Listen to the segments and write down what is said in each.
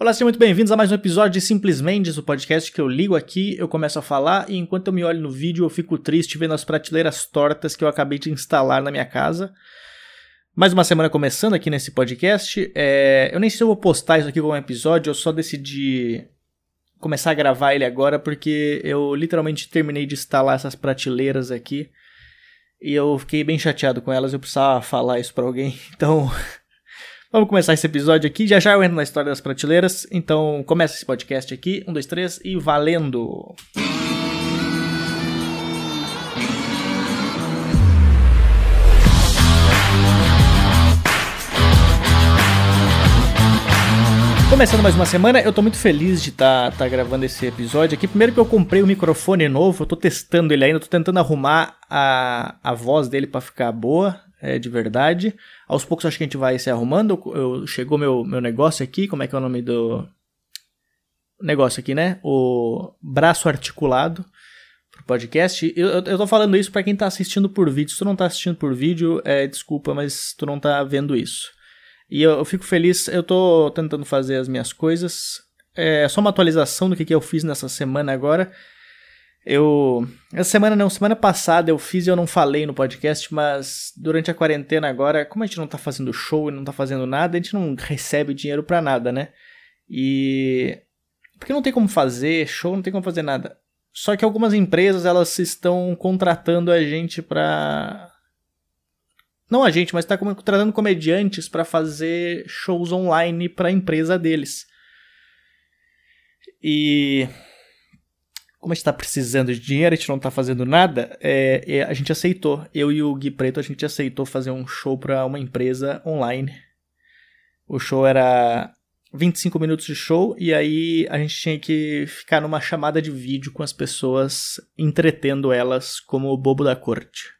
Olá, sejam muito bem-vindos a mais um episódio de Simplesmente, o podcast que eu ligo aqui, eu começo a falar e enquanto eu me olho no vídeo eu fico triste vendo as prateleiras tortas que eu acabei de instalar na minha casa. Mais uma semana começando aqui nesse podcast. É... Eu nem sei se eu vou postar isso aqui como episódio, eu só decidi começar a gravar ele agora porque eu literalmente terminei de instalar essas prateleiras aqui e eu fiquei bem chateado com elas, eu precisava falar isso pra alguém, então Vamos começar esse episódio aqui. Já já eu entro na história das prateleiras. Então começa esse podcast aqui. Um, dois, três e valendo! Começando mais uma semana, eu tô muito feliz de estar tá, tá gravando esse episódio aqui. Primeiro que eu comprei um microfone novo, eu tô testando ele ainda, tô tentando arrumar a, a voz dele para ficar boa é, de verdade. Aos poucos acho que a gente vai se arrumando. Eu, chegou meu, meu negócio aqui, como é que é o nome do negócio aqui, né? O braço articulado pro podcast. Eu, eu, eu tô falando isso para quem tá assistindo por vídeo. Se tu não tá assistindo por vídeo, é, desculpa, mas tu não tá vendo isso. E eu, eu fico feliz, eu tô tentando fazer as minhas coisas. É só uma atualização do que, que eu fiz nessa semana agora. Eu. Essa semana não, semana passada eu fiz e eu não falei no podcast, mas durante a quarentena agora, como a gente não tá fazendo show e não tá fazendo nada, a gente não recebe dinheiro pra nada, né? E. Porque não tem como fazer show, não tem como fazer nada. Só que algumas empresas elas estão contratando a gente pra. Não a gente, mas está contratando comediantes para fazer shows online para a empresa deles. E como a gente tá precisando de dinheiro, a gente não tá fazendo nada, é, é, a gente aceitou. Eu e o Gui Preto, a gente aceitou fazer um show para uma empresa online. O show era 25 minutos de show e aí a gente tinha que ficar numa chamada de vídeo com as pessoas, entretendo elas como o bobo da corte.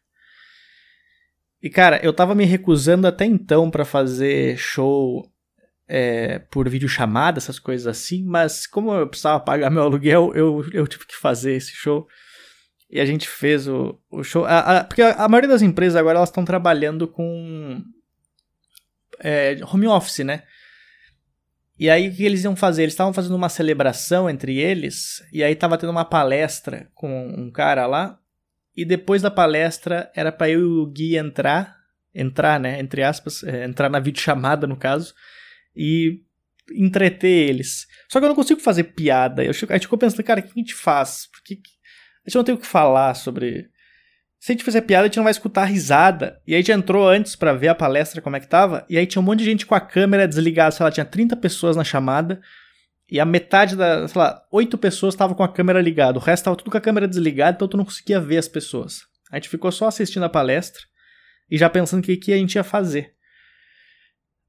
E cara, eu tava me recusando até então para fazer show é, por videochamada, essas coisas assim, mas como eu precisava pagar meu aluguel, eu, eu tive que fazer esse show. E a gente fez o, o show. A, a, porque a, a, maioria das empresas agora elas estão trabalhando com é, home office, né? E aí o que eles iam fazer? Eles estavam fazendo uma celebração entre eles, e aí tava tendo uma palestra com um cara lá, e depois da palestra era para eu e o Gui entrar, entrar, né, entre aspas, é, entrar na videochamada no caso, e entreter eles. Só que eu não consigo fazer piada. Eu, a gente ficou pensando, cara, o que a gente faz? Porque a gente não tem o que falar sobre. Se a gente fizer piada, a gente não vai escutar risada. E aí a gente entrou antes para ver a palestra como é que tava. E aí tinha um monte de gente com a câmera desligada. Sei lá, tinha 30 pessoas na chamada. E a metade da, sei lá, 8 pessoas estavam com a câmera ligada. O resto tava tudo com a câmera desligada, então tu não conseguia ver as pessoas. A gente ficou só assistindo a palestra e já pensando o que, que a gente ia fazer.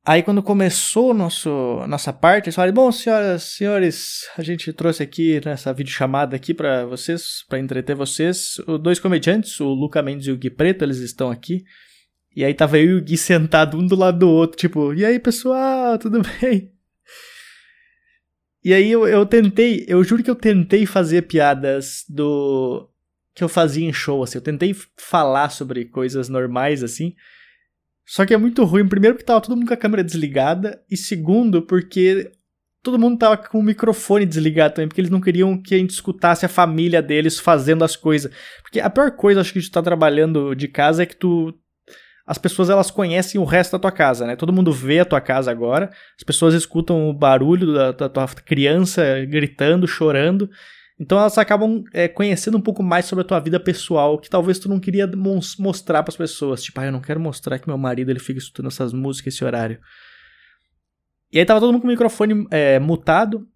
Aí quando começou nosso, nossa parte, eles falaram, bom, senhoras, senhores, a gente trouxe aqui nessa videochamada aqui para vocês, para entreter vocês, os dois comediantes, o Luca Mendes e o Gui Preto, eles estão aqui. E aí tava eu e o Gui sentado um do lado do outro, tipo, e aí pessoal, tudo bem? E aí eu, eu tentei, eu juro que eu tentei fazer piadas do que eu fazia em show, assim, eu tentei falar sobre coisas normais, assim, só que é muito ruim, primeiro porque tava todo mundo com a câmera desligada, e segundo porque todo mundo tava com o microfone desligado também, porque eles não queriam que a gente escutasse a família deles fazendo as coisas. Porque a pior coisa, acho que de estar tá trabalhando de casa é que tu. As pessoas elas conhecem o resto da tua casa, né? Todo mundo vê a tua casa agora, as pessoas escutam o barulho da, da tua criança gritando, chorando. Então elas acabam é, conhecendo um pouco mais sobre a tua vida pessoal, que talvez tu não queria mostrar para as pessoas. Tipo, ah, eu não quero mostrar que meu marido ele fica escutando essas músicas esse horário. E aí tava todo mundo com o microfone é, mutado.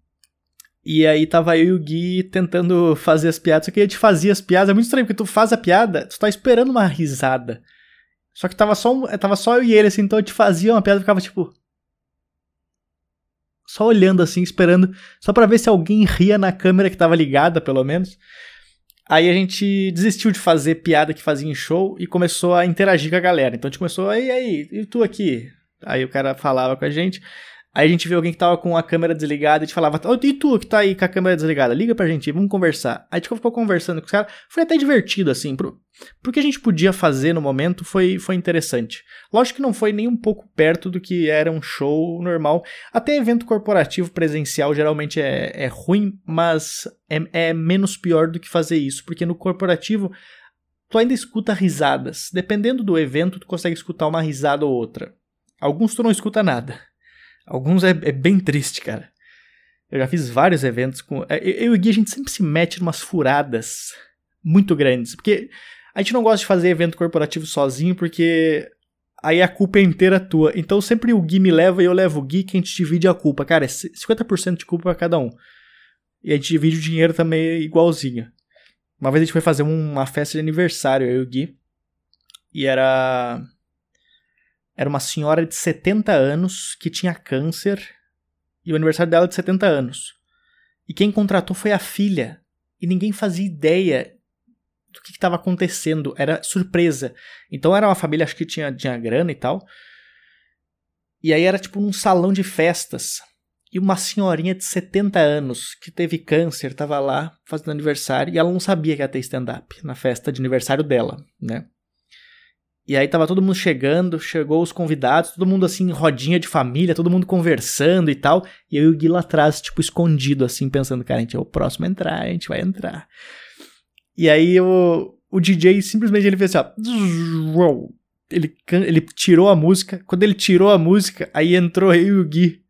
E aí tava eu e o Gui tentando fazer as piadas. Só que a gente fazia as piadas. É muito estranho, porque tu faz a piada, tu tá esperando uma risada. Só que tava só, tava só eu e ele, assim, então a gente fazia uma piada e ficava tipo só olhando assim, esperando, só para ver se alguém ria na câmera que tava ligada, pelo menos. Aí a gente desistiu de fazer piada que fazia em show e começou a interagir com a galera. Então a gente começou, aí, aí, e tu aqui? Aí o cara falava com a gente. Aí a gente viu alguém que tava com a câmera desligada, a gente falava, oh, e tu que tá aí com a câmera desligada? Liga pra gente, vamos conversar. Aí a gente ficou conversando com os caras, foi até divertido, assim, pro, pro que a gente podia fazer no momento foi, foi interessante. Lógico que não foi nem um pouco perto do que era um show normal. Até evento corporativo presencial geralmente é, é ruim, mas é, é menos pior do que fazer isso, porque no corporativo tu ainda escuta risadas. Dependendo do evento, tu consegue escutar uma risada ou outra. Alguns tu não escuta nada. Alguns é, é bem triste, cara. Eu já fiz vários eventos com. É, eu e o Gui, a gente sempre se mete em umas furadas muito grandes. Porque a gente não gosta de fazer evento corporativo sozinho, porque aí a culpa é inteira tua. Então sempre o Gui me leva e eu levo o Gui, que a gente divide a culpa. Cara, é 50% de culpa pra cada um. E a gente divide o dinheiro também igualzinho. Uma vez a gente foi fazer uma festa de aniversário, eu e o Gui. E era era uma senhora de 70 anos que tinha câncer e o aniversário dela é de 70 anos. E quem contratou foi a filha. E ninguém fazia ideia do que estava acontecendo. Era surpresa. Então era uma família, acho que tinha, tinha grana e tal. E aí era tipo um salão de festas. E uma senhorinha de 70 anos que teve câncer estava lá fazendo aniversário e ela não sabia que ia ter stand-up na festa de aniversário dela, né? E aí tava todo mundo chegando, chegou os convidados, todo mundo assim, rodinha de família, todo mundo conversando e tal. E eu e o Gui lá atrás, tipo, escondido, assim, pensando, cara, a gente é o próximo a entrar, a gente vai entrar. E aí o, o DJ simplesmente ele fez assim, ó. Ele, ele tirou a música. Quando ele tirou a música, aí entrou eu e o Gui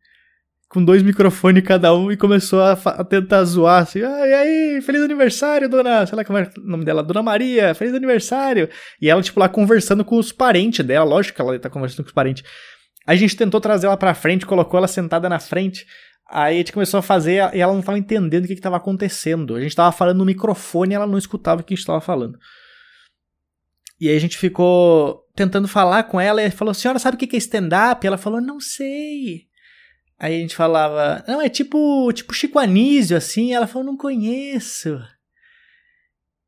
com dois microfones cada um e começou a, a tentar zoar assim, ah, e aí, feliz aniversário, dona, sei lá como é o nome dela, dona Maria, feliz aniversário. E ela, tipo, lá conversando com os parentes dela, lógico que ela tá conversando com os parentes. A gente tentou trazer ela pra frente, colocou ela sentada na frente. Aí a gente começou a fazer e ela não tava entendendo o que, que tava acontecendo. A gente tava falando no microfone e ela não escutava o que a gente tava falando. E aí a gente ficou tentando falar com ela e falou: Senhora, sabe o que é stand-up? Ela falou: Não sei. Aí a gente falava, não, é tipo, tipo Chico Anísio, assim. Ela falou, não conheço.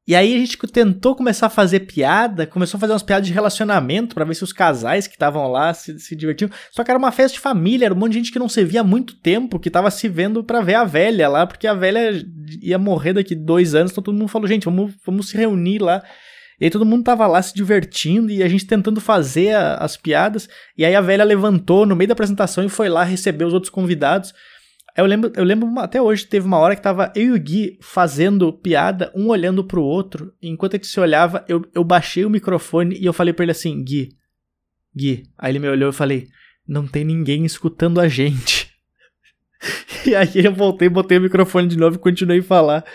E aí a gente tentou começar a fazer piada, começou a fazer umas piadas de relacionamento para ver se os casais que estavam lá se, se divertiam. Só que era uma festa de família, era um monte de gente que não se via há muito tempo, que tava se vendo pra ver a velha lá, porque a velha ia morrer daqui dois anos, então todo mundo falou, gente, vamos, vamos se reunir lá. E aí todo mundo tava lá se divertindo e a gente tentando fazer a, as piadas. E aí a velha levantou no meio da apresentação e foi lá receber os outros convidados. Eu lembro, eu lembro até hoje, teve uma hora que tava eu e o Gui fazendo piada, um olhando pro outro. Enquanto a gente se olhava, eu, eu baixei o microfone e eu falei pra ele assim: Gui, Gui. Aí ele me olhou e eu falei: Não tem ninguém escutando a gente. e aí eu voltei, botei o microfone de novo e continuei a falar.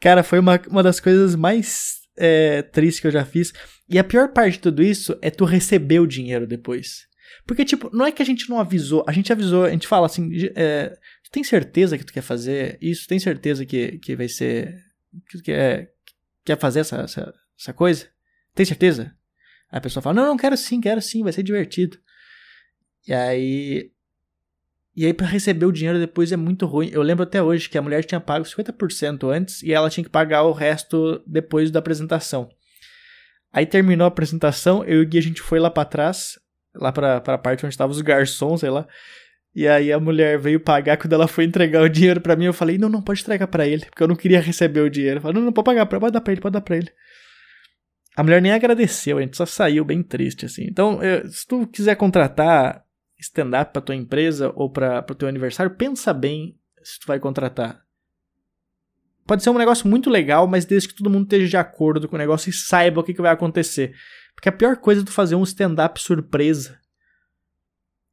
Cara, foi uma, uma das coisas mais é, triste que eu já fiz. E a pior parte de tudo isso é tu receber o dinheiro depois. Porque, tipo, não é que a gente não avisou, a gente avisou, a gente fala assim, é, tu tem certeza que tu quer fazer isso? Tem certeza que, que vai ser. que tu quer, quer fazer essa, essa, essa coisa? Tem certeza? Aí a pessoa fala, não, não, quero sim, quero sim, vai ser divertido. E aí e aí, para receber o dinheiro depois é muito ruim. Eu lembro até hoje que a mulher tinha pago 50% antes e ela tinha que pagar o resto depois da apresentação. Aí terminou a apresentação, eu e o a gente foi lá para trás, lá pra, pra parte onde estavam os garçons, sei lá. E aí a mulher veio pagar, quando ela foi entregar o dinheiro para mim, eu falei, não, não, pode entregar para ele, porque eu não queria receber o dinheiro. Eu falei, não, não, pode pagar, pode dar pra ele, pode dar pra ele. A mulher nem agradeceu, a gente só saiu bem triste, assim. Então, eu, se tu quiser contratar stand-up para tua empresa ou para o teu aniversário, pensa bem se tu vai contratar. Pode ser um negócio muito legal, mas desde que todo mundo esteja de acordo com o negócio e saiba o que, que vai acontecer. Porque a pior coisa é tu fazer um stand-up surpresa.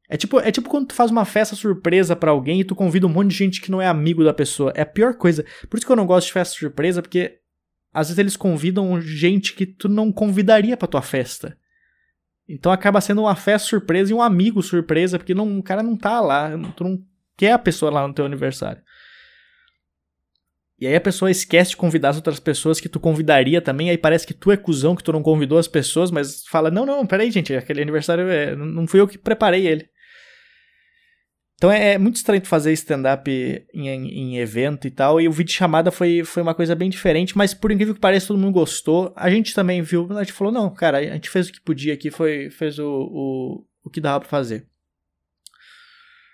É tipo, é tipo quando tu faz uma festa surpresa para alguém e tu convida um monte de gente que não é amigo da pessoa. É a pior coisa. Por isso que eu não gosto de festa surpresa, porque às vezes eles convidam gente que tu não convidaria pra tua festa. Então acaba sendo uma festa surpresa e um amigo surpresa, porque não, o cara não tá lá, tu não quer a pessoa lá no teu aniversário. E aí a pessoa esquece de convidar as outras pessoas que tu convidaria também, aí parece que tu é cuzão, que tu não convidou as pessoas, mas fala, não, não, peraí, gente, aquele aniversário é, não fui eu que preparei ele. Então é, é muito estranho fazer stand-up em, em, evento e tal. E o vídeo chamada foi, foi uma coisa bem diferente, mas por incrível que pareça, todo mundo gostou. A gente também viu, a gente falou, não, cara, a gente fez o que podia aqui, foi, fez o, o, o que dava pra fazer.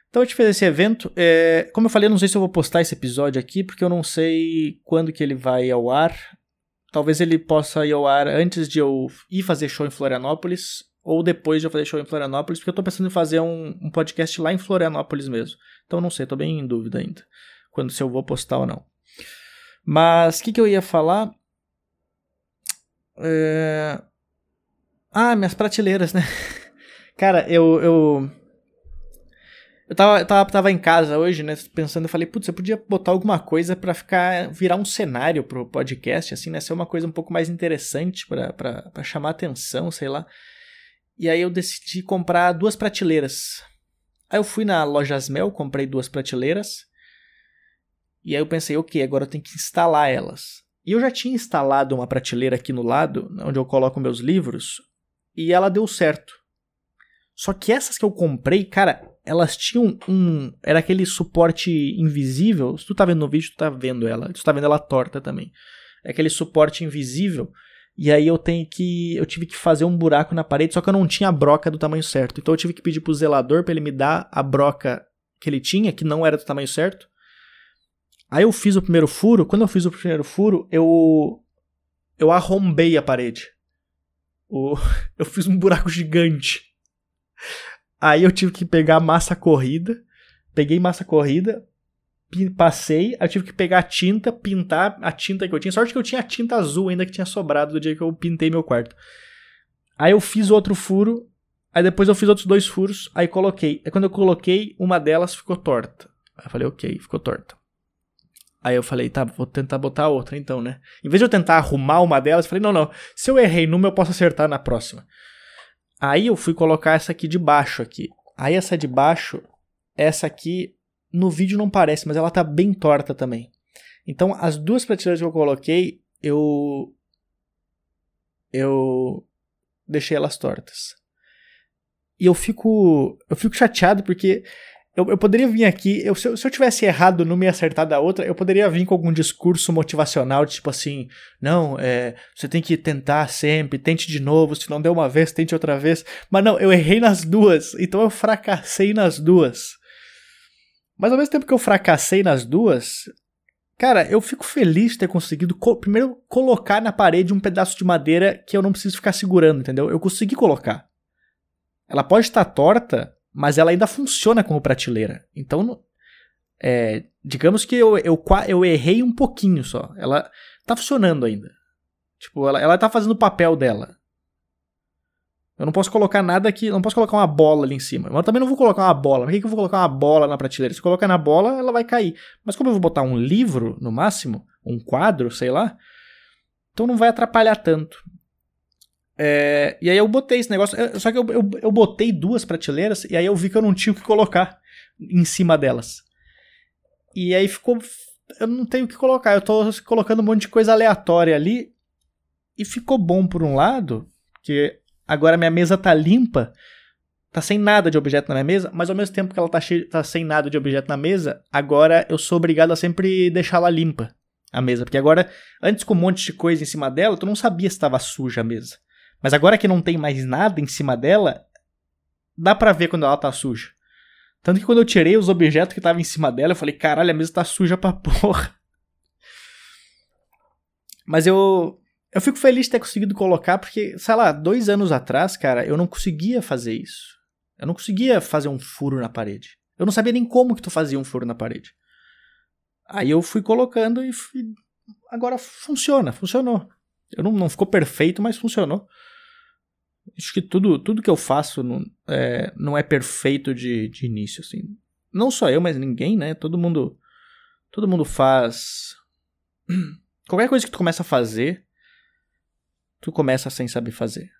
Então a gente fez esse evento. É, como eu falei, eu não sei se eu vou postar esse episódio aqui, porque eu não sei quando que ele vai ao ar. Talvez ele possa ir ao ar antes de eu ir fazer show em Florianópolis, ou depois de eu fazer show em Florianópolis, porque eu tô pensando em fazer um, um podcast lá em Florianópolis mesmo. Então não sei, tô bem em dúvida ainda. Quando se eu vou postar ou não. Mas o que, que eu ia falar? É... Ah, minhas prateleiras, né? Cara, eu. Eu, eu tava, tava, tava em casa hoje, né? Pensando, eu falei, putz, eu podia botar alguma coisa para ficar. virar um cenário pro podcast, assim, né? Ser uma coisa um pouco mais interessante para chamar atenção, sei lá. E aí eu decidi comprar duas prateleiras. Aí eu fui na loja Asmel, comprei duas prateleiras. E aí eu pensei, ok, agora eu tenho que instalar elas. E eu já tinha instalado uma prateleira aqui no lado, onde eu coloco meus livros, e ela deu certo. Só que essas que eu comprei, cara, elas tinham um. Era aquele suporte invisível. Se tu tá vendo no vídeo, tu tá vendo ela. Tu tá vendo ela torta também. É aquele suporte invisível. E aí eu tenho que. Eu tive que fazer um buraco na parede, só que eu não tinha a broca do tamanho certo. Então eu tive que pedir pro zelador para ele me dar a broca que ele tinha, que não era do tamanho certo. Aí eu fiz o primeiro furo. Quando eu fiz o primeiro furo, eu. Eu arrombei a parede. O, eu fiz um buraco gigante. Aí eu tive que pegar massa corrida. Peguei massa corrida, passei, eu tive que pegar a tinta, pintar a tinta que eu tinha. Sorte que eu tinha a tinta azul ainda que tinha sobrado do dia que eu pintei meu quarto. Aí eu fiz outro furo, aí depois eu fiz outros dois furos, aí coloquei. Aí quando eu coloquei, uma delas ficou torta. Aí eu falei, ok, ficou torta. Aí eu falei, tá, vou tentar botar outra então, né? Em vez de eu tentar arrumar uma delas, eu falei, não, não, se eu errei numa, eu posso acertar na próxima. Aí eu fui colocar essa aqui de baixo aqui. Aí essa de baixo, essa aqui no vídeo não parece, mas ela tá bem torta também. Então as duas prateleiras que eu coloquei, eu eu deixei elas tortas. E eu fico eu fico chateado porque eu, eu poderia vir aqui, eu, se, eu, se eu tivesse errado numa e acertado a outra, eu poderia vir com algum discurso motivacional, tipo assim, não, é, você tem que tentar sempre, tente de novo, se não deu uma vez, tente outra vez. Mas não, eu errei nas duas, então eu fracassei nas duas. Mas ao mesmo tempo que eu fracassei nas duas, cara, eu fico feliz de ter conseguido co primeiro colocar na parede um pedaço de madeira que eu não preciso ficar segurando, entendeu? Eu consegui colocar. Ela pode estar torta, mas ela ainda funciona como prateleira. Então, é, digamos que eu, eu, eu errei um pouquinho só. Ela tá funcionando ainda. Tipo, ela, ela tá fazendo o papel dela. Eu não posso colocar nada aqui, não posso colocar uma bola ali em cima. Mas eu também não vou colocar uma bola. Por que, que eu vou colocar uma bola na prateleira? Se colocar na bola, ela vai cair. Mas como eu vou botar um livro, no máximo, um quadro, sei lá, então não vai atrapalhar tanto. É, e aí eu botei esse negócio. Só que eu, eu, eu, botei duas prateleiras e aí eu vi que eu não tinha o que colocar em cima delas. E aí ficou. Eu não tenho o que colocar. Eu tô colocando um monte de coisa aleatória ali. E ficou bom por um lado, que agora minha mesa tá limpa. Tá sem nada de objeto na minha mesa, mas ao mesmo tempo que ela tá, tá sem nada de objeto na mesa, agora eu sou obrigado a sempre deixá-la limpa, a mesa. Porque agora, antes com um monte de coisa em cima dela, tu não sabia se estava suja a mesa. Mas agora que não tem mais nada em cima dela, dá pra ver quando ela tá suja. Tanto que quando eu tirei os objetos que estavam em cima dela, eu falei, caralho, a mesa tá suja pra porra. Mas eu. Eu fico feliz de ter conseguido colocar, porque, sei lá, dois anos atrás, cara, eu não conseguia fazer isso. Eu não conseguia fazer um furo na parede. Eu não sabia nem como que tu fazia um furo na parede. Aí eu fui colocando e fui... agora funciona, funcionou. Eu não, não ficou perfeito, mas funcionou. Acho que tudo, tudo que eu faço não é, não é perfeito de, de início, assim. Não só eu, mas ninguém, né? Todo mundo, todo mundo faz. Qualquer coisa que tu começa a fazer, tu começa sem saber fazer.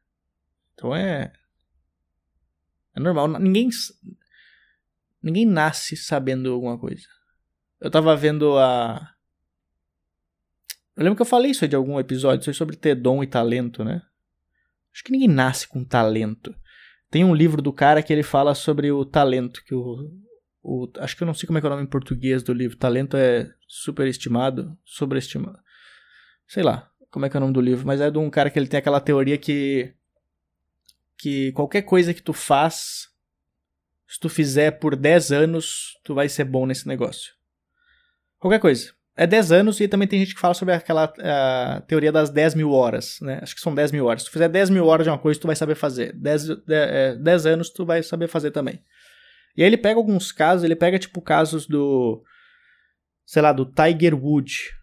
Então é. É normal. Ninguém. Ninguém nasce sabendo alguma coisa. Eu tava vendo a. Eu lembro que eu falei isso aí de algum episódio, sobre ter dom e talento, né? Acho que ninguém nasce com talento. Tem um livro do cara que ele fala sobre o talento, que o, o acho que eu não sei como é, é o nome em português do livro. Talento é superestimado, sobreestimado. Sei lá, como é que é o nome do livro, mas é de um cara que ele tem aquela teoria que que qualquer coisa que tu faz se tu fizer por 10 anos, tu vai ser bom nesse negócio. Qualquer coisa. É 10 anos e também tem gente que fala sobre aquela teoria das 10 mil horas, né? Acho que são 10 mil horas. Se tu fizer 10 mil horas de uma coisa, tu vai saber fazer. 10, 10, 10 anos, tu vai saber fazer também. E aí ele pega alguns casos, ele pega tipo casos do, sei lá, do Tiger Woods,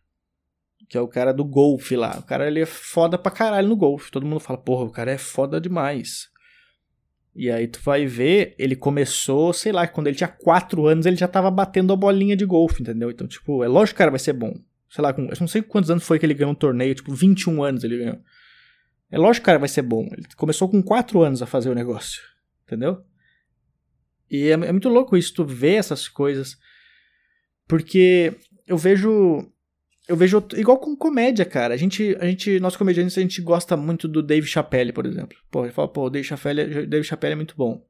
que é o cara do golfe lá. O cara ele é foda pra caralho no golfe. Todo mundo fala, porra, o cara é foda demais. E aí tu vai ver, ele começou, sei lá, quando ele tinha 4 anos, ele já tava batendo a bolinha de golfe, entendeu? Então, tipo, é lógico que o cara vai ser bom. Sei lá, com, eu não sei quantos anos foi que ele ganhou um torneio, tipo, 21 anos ele ganhou. É lógico que o cara vai ser bom. Ele começou com 4 anos a fazer o negócio, entendeu? E é, é muito louco isso, tu ver essas coisas. Porque eu vejo eu vejo igual com comédia, cara. A gente, a gente, nós comediantes, a gente gosta muito do Dave Chappelle, por exemplo. Pô, ele fala, pô, o Dave Chappelle, Dave Chappelle é muito bom.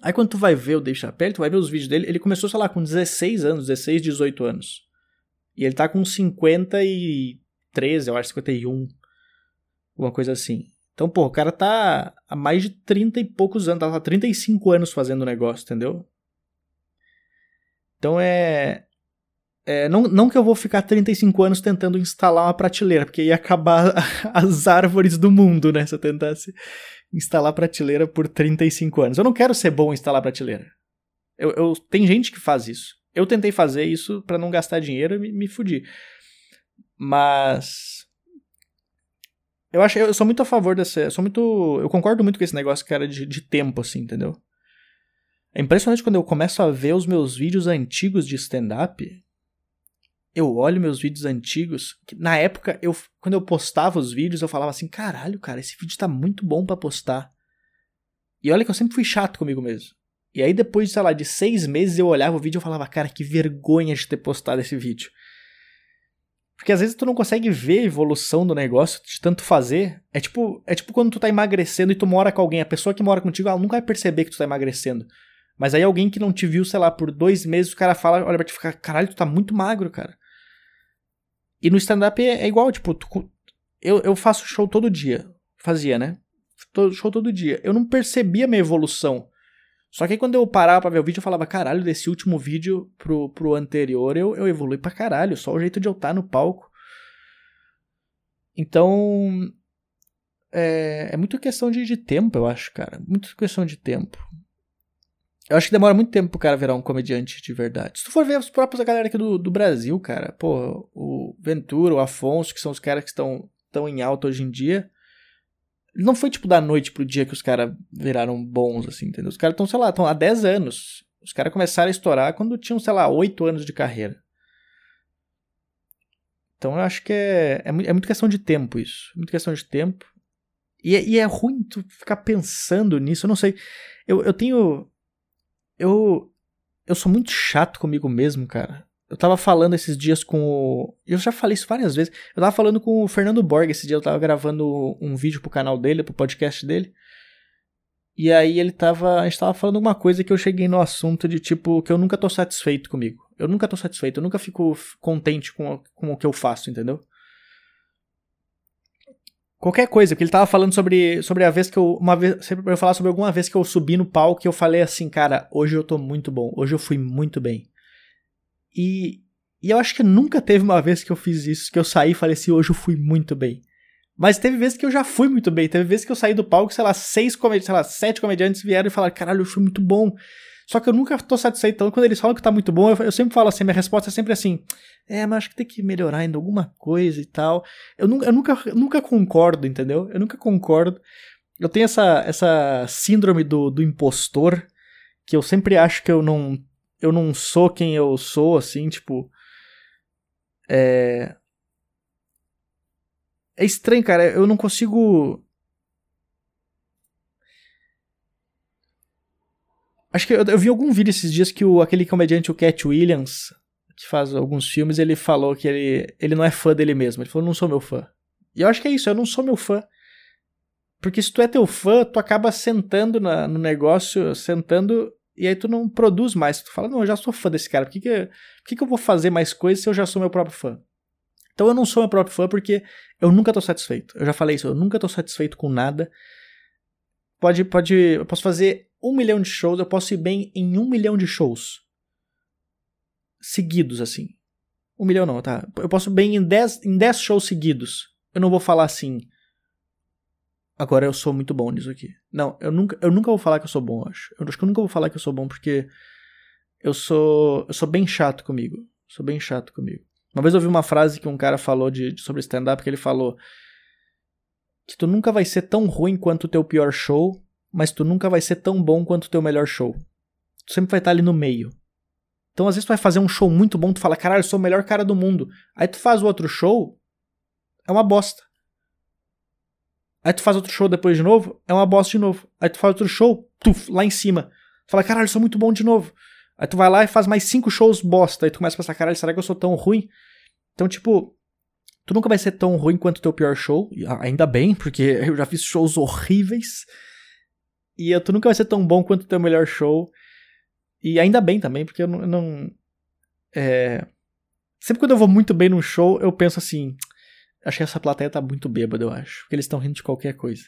Aí quando tu vai ver o Dave Chappelle, tu vai ver os vídeos dele, ele começou, sei lá, com 16 anos, 16, 18 anos. E ele tá com 53, eu acho, 51. Alguma coisa assim. Então, pô, o cara tá há mais de 30 e poucos anos, tá há 35 anos fazendo o negócio, entendeu? Então é. É, não, não que eu vou ficar 35 anos tentando instalar uma prateleira, porque ia acabar as árvores do mundo, né? Se eu tentasse instalar prateleira por 35 anos. Eu não quero ser bom em instalar prateleira. Eu, eu, tem gente que faz isso. Eu tentei fazer isso para não gastar dinheiro e me, me fudi. Mas. Eu acho, eu sou muito a favor dessa. Eu sou muito. Eu concordo muito com esse negócio, cara, de, de tempo, assim, entendeu? É impressionante quando eu começo a ver os meus vídeos antigos de stand-up eu olho meus vídeos antigos, na época, eu, quando eu postava os vídeos, eu falava assim, caralho, cara, esse vídeo tá muito bom para postar. E olha que eu sempre fui chato comigo mesmo. E aí depois, sei lá, de seis meses eu olhava o vídeo e falava, cara, que vergonha de ter postado esse vídeo. Porque às vezes tu não consegue ver a evolução do negócio de tanto fazer. É tipo, é tipo quando tu tá emagrecendo e tu mora com alguém. A pessoa que mora contigo, ela nunca vai perceber que tu tá emagrecendo. Mas aí alguém que não te viu, sei lá, por dois meses, o cara fala, olha pra te ficar, caralho, tu tá muito magro, cara. E no stand-up é, é, igual, tipo, tu, eu, eu faço show todo dia. Fazia, né? Show todo dia. Eu não percebia minha evolução. Só que quando eu parava pra ver o vídeo, eu falava, caralho, desse último vídeo pro, pro anterior eu, eu evolui pra caralho. Só o jeito de eu estar no palco. Então. É, é muito questão de, de tempo, eu acho, cara. Muito questão de tempo. Eu acho que demora muito tempo pro cara virar um comediante de verdade. Se tu for ver os próprios a galera aqui do, do Brasil, cara, pô, o Ventura, o Afonso, que são os caras que estão tão em alta hoje em dia, não foi tipo da noite pro dia que os caras viraram bons, assim, entendeu? Os caras estão, sei lá, estão há 10 anos. Os caras começaram a estourar quando tinham, sei lá, 8 anos de carreira. Então eu acho que é, é, é muito questão de tempo isso. Muito questão de tempo. E é, e é ruim tu ficar pensando nisso. Eu não sei. Eu, eu tenho eu eu sou muito chato comigo mesmo, cara. Eu tava falando esses dias com o. Eu já falei isso várias vezes. Eu tava falando com o Fernando Borg esse dia. Eu tava gravando um vídeo pro canal dele, pro podcast dele. E aí ele tava. A gente tava falando uma coisa que eu cheguei no assunto de tipo que eu nunca tô satisfeito comigo. Eu nunca tô satisfeito, eu nunca fico contente com, com o que eu faço, entendeu? Qualquer coisa, porque ele tava falando sobre, sobre a vez que eu. Uma vez. Sempre eu falar sobre alguma vez que eu subi no palco e eu falei assim, cara, hoje eu tô muito bom, hoje eu fui muito bem. E, e eu acho que nunca teve uma vez que eu fiz isso, que eu saí e falei assim, hoje eu fui muito bem. Mas teve vezes que eu já fui muito bem. Teve vezes que eu saí do palco, sei lá, seis comediantes, sei lá, sete comediantes vieram e falaram, caralho, eu fui muito bom. Só que eu nunca tô satisfeito. Então, quando eles falam que tá muito bom, eu, eu sempre falo assim, minha resposta é sempre assim: é, mas acho que tem que melhorar ainda alguma coisa e tal. Eu, nunca, eu nunca, eu nunca concordo, entendeu? Eu nunca concordo. Eu tenho essa, essa síndrome do, do impostor, que eu sempre acho que eu não, eu não sou quem eu sou, assim, tipo. É. É estranho, cara. Eu não consigo Acho que eu, eu, vi algum vídeo esses dias que o, aquele comediante, o Cat Williams, que faz alguns filmes, ele falou que ele, ele não é fã dele mesmo. Ele falou, não sou meu fã. E eu acho que é isso, eu não sou meu fã. Porque se tu é teu fã, tu acaba sentando na, no negócio, sentando, e aí tu não produz mais. Tu fala, não, eu já sou fã desse cara, por que, que, por que, que eu vou fazer mais coisas se eu já sou meu próprio fã? Então eu não sou meu próprio fã porque eu nunca tô satisfeito. Eu já falei isso, eu nunca tô satisfeito com nada. Pode, pode, eu posso fazer um milhão de shows, eu posso ir bem em um milhão de shows. Seguidos, assim. Um milhão não, tá? Eu posso ir bem em dez, em dez shows seguidos. Eu não vou falar assim. Agora eu sou muito bom nisso aqui. Não, eu nunca, eu nunca vou falar que eu sou bom, eu acho. Eu acho que eu nunca vou falar que eu sou bom porque eu sou, eu sou bem chato comigo. Sou bem chato comigo. Uma vez eu ouvi uma frase que um cara falou de, de sobre stand-up que ele falou que tu nunca vai ser tão ruim quanto o teu pior show, mas tu nunca vai ser tão bom quanto o teu melhor show. Tu sempre vai estar ali no meio. Então, às vezes, tu vai fazer um show muito bom, tu fala, caralho, eu sou o melhor cara do mundo. Aí tu faz o outro show, é uma bosta. Aí tu faz outro show depois de novo, é uma bosta de novo. Aí tu faz outro show, tuf, lá em cima. Tu fala, caralho, eu sou muito bom de novo. Aí tu vai lá e faz mais cinco shows bosta. Aí tu começa a pensar, caralho, será que eu sou tão ruim? Então, tipo, tu nunca vai ser tão ruim quanto o teu pior show. Ainda bem, porque eu já fiz shows horríveis. E tu nunca vai ser tão bom quanto o teu melhor show. E ainda bem também, porque eu não. Eu não é... Sempre quando eu vou muito bem num show, eu penso assim. Acho que essa plateia tá muito bêbada, eu acho. Porque eles estão rindo de qualquer coisa.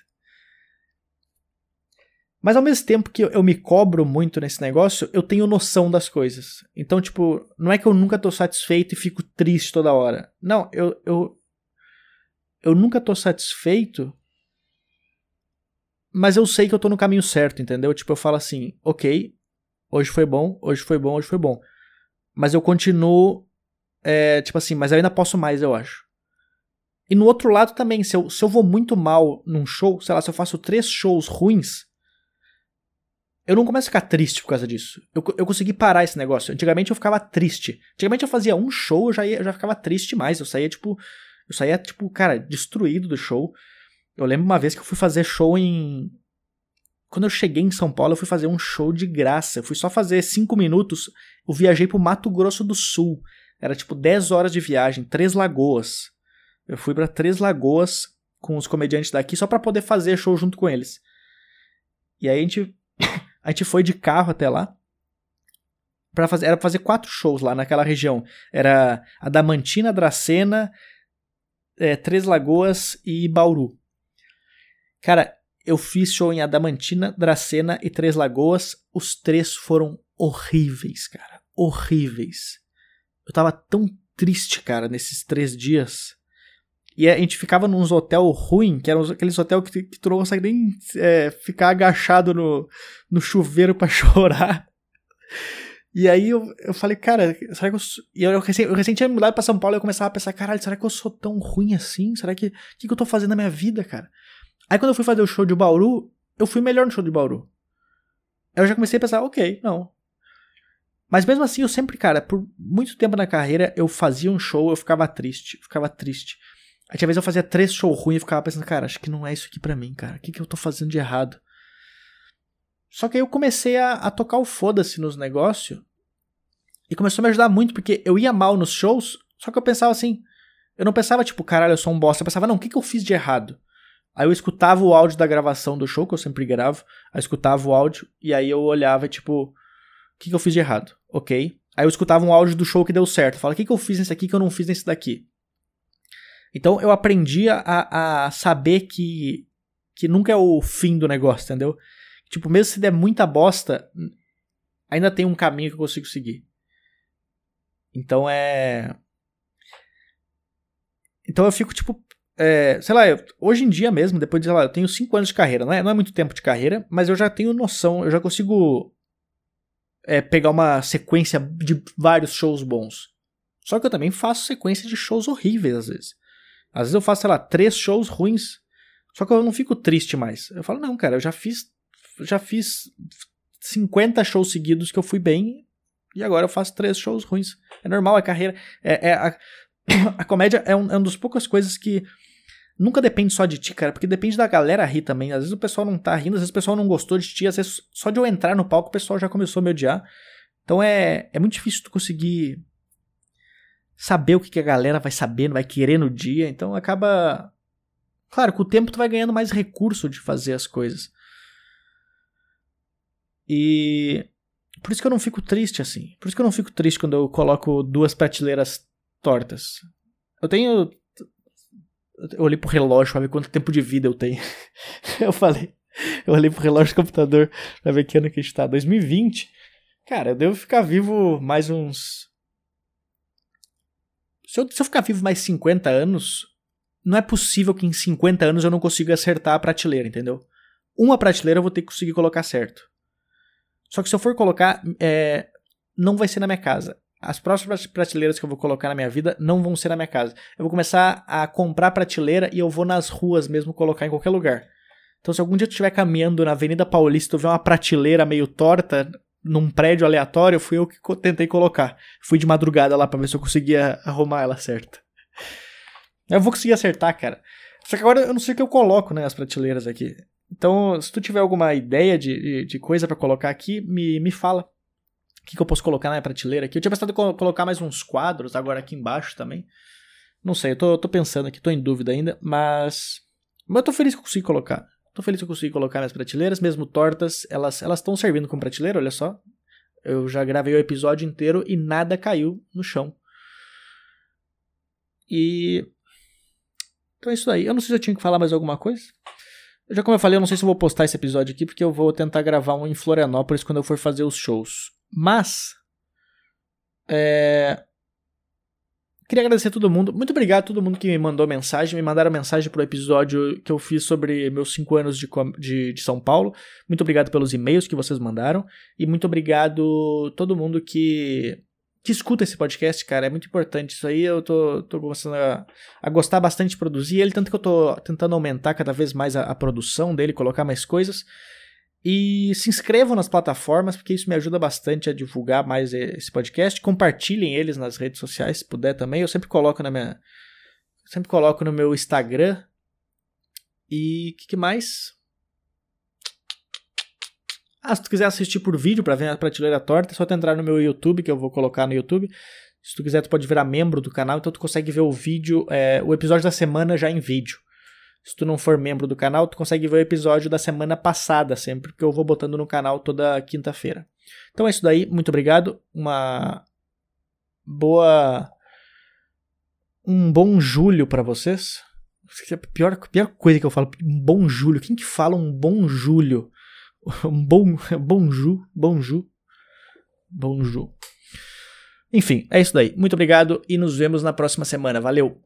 Mas ao mesmo tempo que eu me cobro muito nesse negócio, eu tenho noção das coisas. Então, tipo, não é que eu nunca tô satisfeito e fico triste toda hora. Não, eu. Eu, eu nunca tô satisfeito. Mas eu sei que eu tô no caminho certo, entendeu? Tipo, eu falo assim, ok, hoje foi bom, hoje foi bom, hoje foi bom. Mas eu continuo. É, tipo assim, mas eu ainda posso mais, eu acho. E no outro lado também, se eu, se eu vou muito mal num show, sei lá, se eu faço três shows ruins, eu não começo a ficar triste por causa disso. Eu, eu consegui parar esse negócio. Antigamente eu ficava triste. Antigamente eu fazia um show, eu já, ia, eu já ficava triste demais. Eu saía, tipo. Eu saía, tipo, cara, destruído do show. Eu lembro uma vez que eu fui fazer show em. Quando eu cheguei em São Paulo, eu fui fazer um show de graça. Eu fui só fazer cinco minutos. Eu viajei pro Mato Grosso do Sul. Era tipo 10 horas de viagem, Três Lagoas. Eu fui para Três Lagoas com os comediantes daqui só para poder fazer show junto com eles. E aí a gente a gente foi de carro até lá. Pra fazer, era pra fazer quatro shows lá naquela região. Era Adamantina, Dracena, é, Três Lagoas e Bauru. Cara, eu fiz show em Adamantina, Dracena e Três Lagoas. Os três foram horríveis, cara. Horríveis. Eu tava tão triste, cara, nesses três dias. E a gente ficava nos hotel ruim, que eram aqueles hotel que, que tu não consegue nem é, ficar agachado no, no chuveiro para chorar. E aí eu, eu falei, cara, será que eu. E eu, eu, recém, eu recém tinha mudado pra São Paulo e eu começava a pensar, caralho, será que eu sou tão ruim assim? Será que. O que, que eu tô fazendo na minha vida, cara? Aí quando eu fui fazer o show de Bauru, eu fui melhor no show de Bauru. Aí eu já comecei a pensar, ok, não. Mas mesmo assim, eu sempre, cara, por muito tempo na carreira, eu fazia um show, eu ficava triste, ficava triste. Aí tinha vez eu fazia três shows ruins e ficava pensando, cara, acho que não é isso aqui para mim, cara. O que, que eu tô fazendo de errado? Só que aí eu comecei a, a tocar o foda-se nos negócios. E começou a me ajudar muito, porque eu ia mal nos shows, só que eu pensava assim. Eu não pensava, tipo, caralho, eu sou um bosta. Eu pensava, não, o que, que eu fiz de errado? Aí eu escutava o áudio da gravação do show, que eu sempre gravo. Aí eu escutava o áudio, e aí eu olhava, tipo, o que, que eu fiz de errado? Ok. Aí eu escutava um áudio do show que deu certo. Eu falava, o que, que eu fiz nesse aqui que eu não fiz nesse daqui? Então eu aprendi a, a saber que, que nunca é o fim do negócio, entendeu? Tipo, mesmo se der muita bosta, ainda tem um caminho que eu consigo seguir. Então é. Então eu fico, tipo, é, sei lá, hoje em dia mesmo, depois de, sei lá, eu tenho 5 anos de carreira, não é, não é muito tempo de carreira, mas eu já tenho noção, eu já consigo é, pegar uma sequência de vários shows bons. Só que eu também faço sequência de shows horríveis às vezes. Às vezes eu faço, sei lá, três shows ruins. Só que eu não fico triste mais. Eu falo, não, cara, eu já fiz. Já fiz 50 shows seguidos que eu fui bem. E agora eu faço três shows ruins. É normal, a carreira. É, é a, a comédia é, um, é uma das poucas coisas que nunca depende só de ti, cara, porque depende da galera rir também. Às vezes o pessoal não tá rindo, às vezes o pessoal não gostou de ti, às vezes só de eu entrar no palco o pessoal já começou a me odiar. Então é, é muito difícil tu conseguir saber o que, que a galera vai saber, vai querer no dia. Então acaba. Claro, com o tempo tu vai ganhando mais recurso de fazer as coisas. E. Por isso que eu não fico triste assim. Por isso que eu não fico triste quando eu coloco duas prateleiras tortas. Eu tenho. Eu olhei pro relógio pra ver quanto tempo de vida eu tenho. eu falei. Eu olhei pro relógio do computador pra ver que ano que a gente tá. 2020. Cara, eu devo ficar vivo mais uns. Se eu, se eu ficar vivo mais 50 anos, não é possível que em 50 anos eu não consiga acertar a prateleira, entendeu? Uma prateleira eu vou ter que conseguir colocar certo. Só que se eu for colocar, é, não vai ser na minha casa. As próximas prateleiras que eu vou colocar na minha vida não vão ser na minha casa. Eu vou começar a comprar prateleira e eu vou nas ruas mesmo colocar em qualquer lugar. Então, se algum dia tu estiver caminhando na Avenida Paulista e tu ver uma prateleira meio torta num prédio aleatório, fui eu que tentei colocar. Fui de madrugada lá pra ver se eu conseguia arrumar ela certa. Eu vou conseguir acertar, cara. Só que agora eu não sei o que eu coloco, né, as prateleiras aqui. Então, se tu tiver alguma ideia de, de, de coisa para colocar aqui, me, me fala. Que, que eu posso colocar na prateleira aqui? Eu tinha pensado em colocar mais uns quadros agora aqui embaixo também. Não sei, eu tô, eu tô pensando aqui, tô em dúvida ainda, mas. Mas eu tô feliz que eu consegui colocar. Tô feliz que eu consegui colocar minhas prateleiras, mesmo tortas, elas estão servindo como prateleira, olha só. Eu já gravei o episódio inteiro e nada caiu no chão. E. Então é isso aí. Eu não sei se eu tinha que falar mais alguma coisa. Já como eu falei, eu não sei se eu vou postar esse episódio aqui, porque eu vou tentar gravar um em Florianópolis quando eu for fazer os shows. Mas. É, Queria agradecer a todo mundo. Muito obrigado a todo mundo que me mandou mensagem. Me mandaram mensagem pro episódio que eu fiz sobre meus 5 anos de, de, de, São Paulo. Muito obrigado pelos e-mails que vocês mandaram. E muito obrigado a todo mundo que, que escuta esse podcast, cara. É muito importante. Isso aí eu tô, tô começando a, a gostar bastante de produzir ele. Tanto que eu tô tentando aumentar cada vez mais a, a produção dele, colocar mais coisas. E se inscrevam nas plataformas, porque isso me ajuda bastante a divulgar mais esse podcast. Compartilhem eles nas redes sociais, se puder também. Eu sempre coloco na minha. Sempre coloco no meu Instagram. E o que, que, mais? Ah, se tu quiser assistir por vídeo para ver a prateleira torta, é só tu entrar no meu YouTube, que eu vou colocar no YouTube. Se tu quiser, tu pode virar membro do canal, então tu consegue ver o vídeo, é, o episódio da semana já em vídeo. Se tu não for membro do canal, tu consegue ver o episódio da semana passada sempre, porque eu vou botando no canal toda quinta-feira. Então é isso daí, muito obrigado. Uma boa um bom julho para vocês. Pior, pior coisa que eu falo, um bom julho. Quem que fala um bom julho? Um bom bonju, bonju, bonju. Enfim, é isso daí. Muito obrigado e nos vemos na próxima semana. Valeu.